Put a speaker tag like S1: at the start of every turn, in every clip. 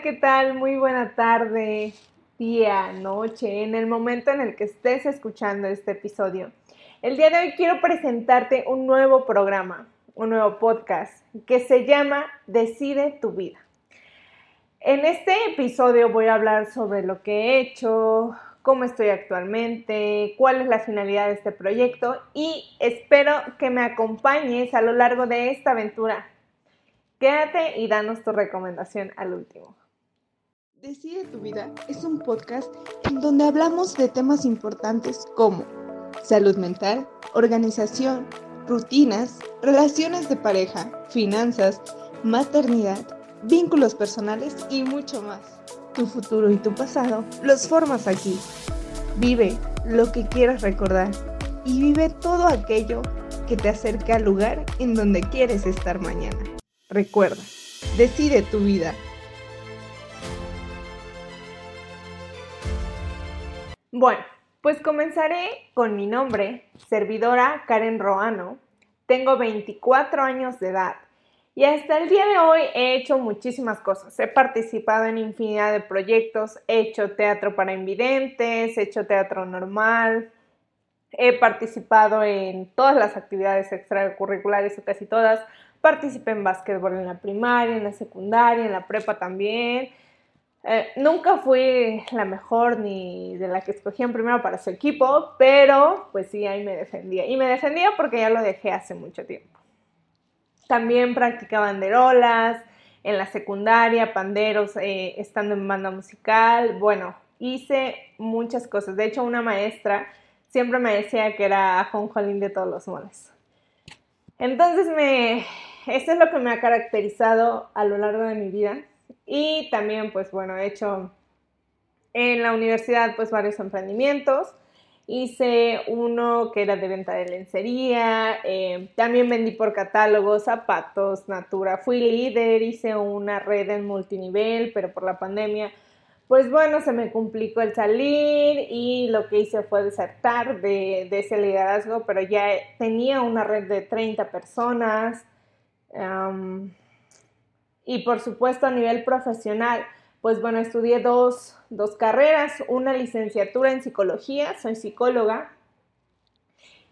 S1: ¿qué tal? Muy buena tarde, día, noche, en el momento en el que estés escuchando este episodio. El día de hoy quiero presentarte un nuevo programa, un nuevo podcast que se llama Decide tu vida. En este episodio voy a hablar sobre lo que he hecho, cómo estoy actualmente, cuál es la finalidad de este proyecto y espero que me acompañes a lo largo de esta aventura. Quédate y danos tu recomendación al último.
S2: Decide tu vida es un podcast en donde hablamos de temas importantes como salud mental, organización, rutinas, relaciones de pareja, finanzas, maternidad, vínculos personales y mucho más. Tu futuro y tu pasado los formas aquí. Vive lo que quieras recordar y vive todo aquello que te acerque al lugar en donde quieres estar mañana. Recuerda, decide tu vida.
S1: Bueno, pues comenzaré con mi nombre, servidora Karen Roano. Tengo 24 años de edad y hasta el día de hoy he hecho muchísimas cosas. He participado en infinidad de proyectos, he hecho teatro para invidentes, he hecho teatro normal, he participado en todas las actividades extracurriculares o casi todas. Participé en básquetbol en la primaria, en la secundaria, en la prepa también. Eh, nunca fui la mejor ni de la que escogían primero para su equipo, pero pues sí, ahí me defendía. Y me defendía porque ya lo dejé hace mucho tiempo. También practicaba banderolas, en la secundaria, panderos, eh, estando en banda musical. Bueno, hice muchas cosas. De hecho, una maestra siempre me decía que era Jolín de todos los moles. Entonces, me, esto es lo que me ha caracterizado a lo largo de mi vida y también, pues bueno, he hecho en la universidad pues varios emprendimientos. Hice uno que era de venta de lencería, eh, también vendí por catálogo zapatos, Natura, fui líder, hice una red en multinivel, pero por la pandemia, pues bueno, se me complicó el salir y lo que hice fue desertar de, ese liderazgo, pero ya tenía una red de 30 personas. Y por supuesto a nivel profesional, pues bueno, estudié dos, carreras, una licenciatura en psicología, soy psicóloga,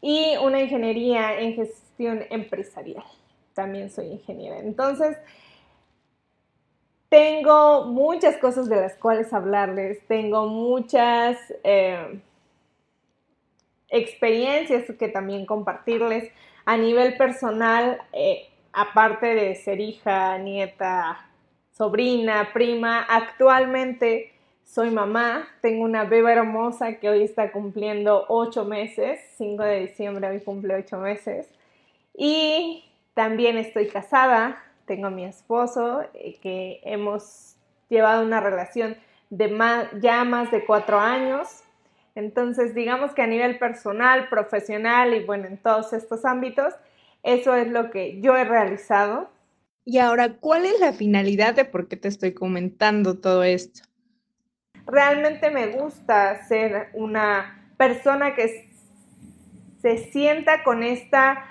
S1: y una ingeniería en gestión empresarial, también soy ingeniera. Entonces, tengo muchas cosas de las cuales hablarles, tengo muchas eh, experiencias que también compartirles. A nivel personal, eh, aparte de ser hija, nieta, sobrina, prima, actualmente soy mamá, tengo una beba hermosa que hoy está cumpliendo ocho meses, 5 de diciembre hoy cumple ocho meses, y también estoy casada, tengo a mi esposo, eh, que hemos llevado una relación de ya más de cuatro años, entonces digamos que a nivel personal, profesional y bueno, en todos estos ámbitos, eso es lo que yo he realizado.
S2: Y ahora, ¿cuál es la finalidad de por qué te estoy comentando todo esto?
S1: Realmente me gusta ser una persona que se sienta con esta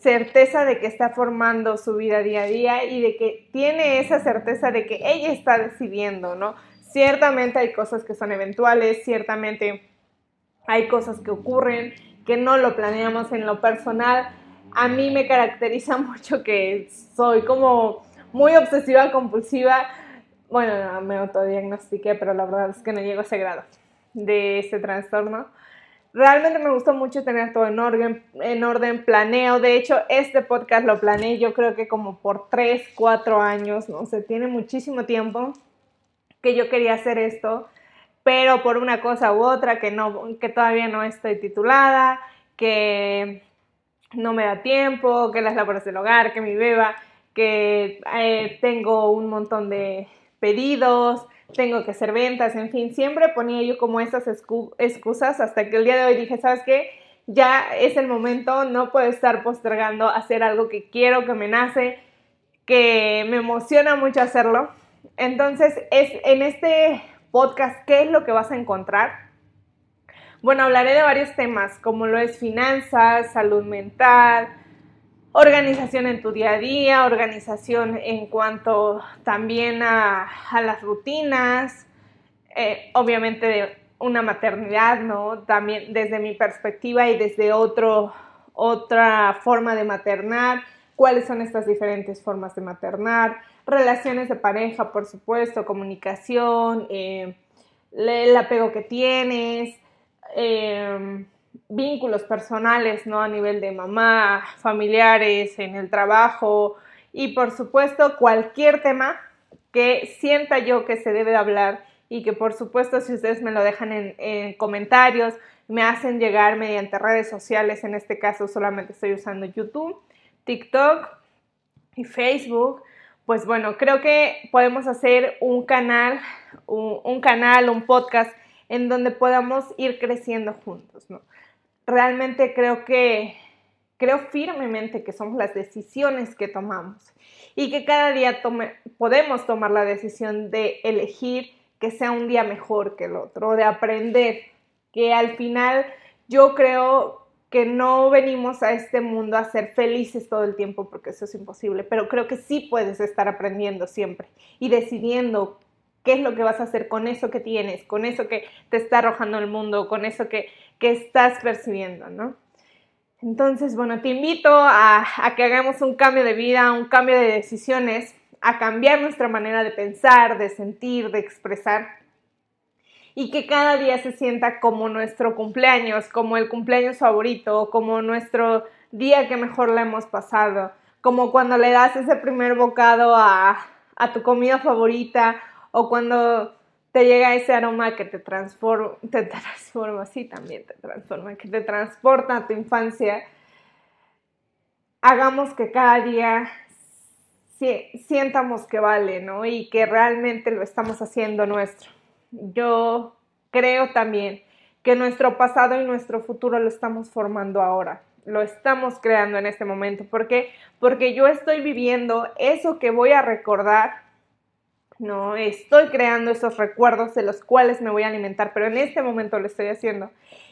S1: certeza de que está formando su vida día a día y de que tiene esa certeza de que ella está decidiendo, ¿no? Ciertamente hay cosas que son eventuales, ciertamente hay cosas que ocurren que no lo planeamos en lo personal, a mí me caracteriza mucho que soy como muy obsesiva compulsiva. Bueno, me autodiagnostiqué, pero la verdad es que no llego a ese grado de ese trastorno. Realmente me gustó mucho tener todo en orden, en orden, planeo. De hecho, este podcast lo planeé yo creo que como por 3, 4 años, no sé, tiene muchísimo tiempo que yo quería hacer esto, pero por una cosa u otra que, no, que todavía no estoy titulada, que no me da tiempo, que las labores del hogar, que mi beba, que eh, tengo un montón de pedidos, tengo que hacer ventas, en fin, siempre ponía yo como esas excusas hasta que el día de hoy dije, ¿sabes qué? Ya es el momento, no puedo estar postergando hacer algo que quiero, que me nace, que me emociona mucho hacerlo. Entonces, es en este podcast, ¿qué es lo que vas a encontrar? Bueno, hablaré de varios temas, como lo es finanzas, salud mental, organización en tu día a día, organización en cuanto también a, las rutinas, eh, obviamente una maternidad, ¿no? También desde mi perspectiva y desde otro, otra forma de maternar, cuáles son estas diferentes formas de maternar, relaciones de pareja, por supuesto, comunicación, eh, el apego que tienes, eh, vínculos personales, ¿no? A nivel de mamá, familiares, en el trabajo y por supuesto cualquier tema que sienta yo que se debe hablar y que por supuesto si ustedes me lo dejan en, comentarios, me hacen llegar mediante redes sociales, en este caso solamente estoy usando YouTube, TikTok y Facebook, pues bueno, creo que podemos hacer un canal, un canal, un podcast en donde podamos ir creciendo juntos, ¿no? realmente creo que, creo firmemente que somos las decisiones que tomamos y que cada día podemos tomar la decisión de elegir que sea un día mejor que el otro, de aprender, que al final yo creo que no venimos a este mundo a ser felices todo el tiempo porque eso es imposible, pero creo que sí puedes estar aprendiendo siempre y decidiendo qué es lo que vas a hacer con eso que tienes, con eso que te está arrojando el mundo, con eso que, estás percibiendo, ¿no? Entonces, bueno, te invito a, a, que hagamos un cambio de vida, un cambio de decisiones, a cambiar nuestra manera de pensar, de sentir, de expresar y que cada día se sienta como nuestro cumpleaños, como el cumpleaños favorito, como nuestro día que mejor le hemos pasado, como cuando le das ese primer bocado a, a tu comida favorita o cuando te llega ese aroma que te transforma, te transforma, sí, también te transforma, que te transporta a tu infancia, hagamos que cada día sientamos que vale, ¿no? Y que realmente lo estamos haciendo nuestro. Yo creo también que nuestro pasado y nuestro futuro lo estamos formando ahora, lo estamos creando en este momento. ¿Por qué? Porque yo estoy viviendo eso que voy a recordar ¿no? Estoy creando esos recuerdos de los cuales me voy a alimentar, pero en este momento lo estoy haciendo.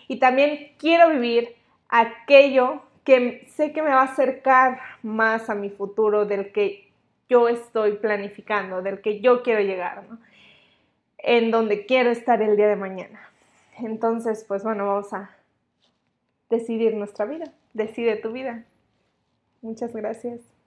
S1: Y también quiero vivir aquello que sé que me va a acercar más a mi futuro del que yo estoy planificando, del que yo quiero llegar. En donde quiero estar el día de mañana. Entonces, pues bueno, vamos a decidir nuestra vida. Decide tu vida. Muchas gracias.